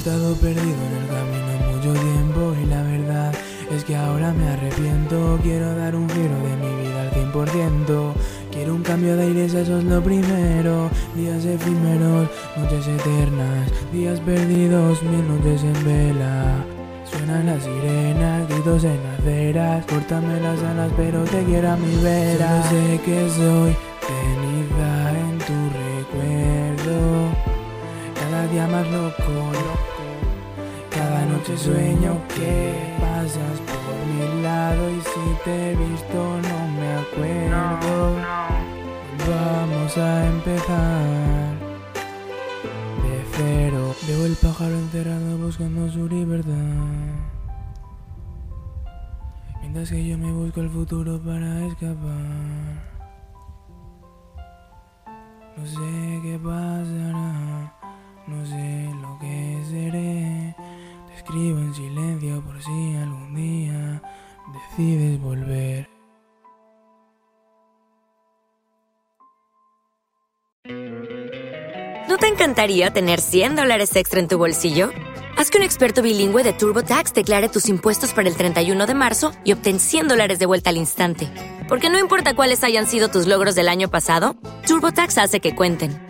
Estado perdido en el camino mucho tiempo y la verdad es que ahora me arrepiento. Quiero dar un giro de mi vida al 100%. Quiero un cambio de aires, eso es lo primero. Días efímeros, noches eternas, días perdidos, mil noches en vela. Suenan las sirenas, gritos en aceras, córtame las alas pero te quiero a mi vera. Solo sé que soy tenida en tu recuerdo, cada día más loco. Noche sueño que pasas por mi lado y si te he visto no me acuerdo. Vamos a empezar de cero. Veo el pájaro encerrado buscando su libertad. Mientras que yo me busco el futuro para escapar. No sé qué pasará, escribo en silencio por si algún día decides volver. ¿No te encantaría tener 100 dólares extra en tu bolsillo? Haz que un experto bilingüe de TurboTax declare tus impuestos para el 31 de marzo y obtén 100 dólares de vuelta al instante. Porque no importa cuáles hayan sido tus logros del año pasado, TurboTax hace que cuenten.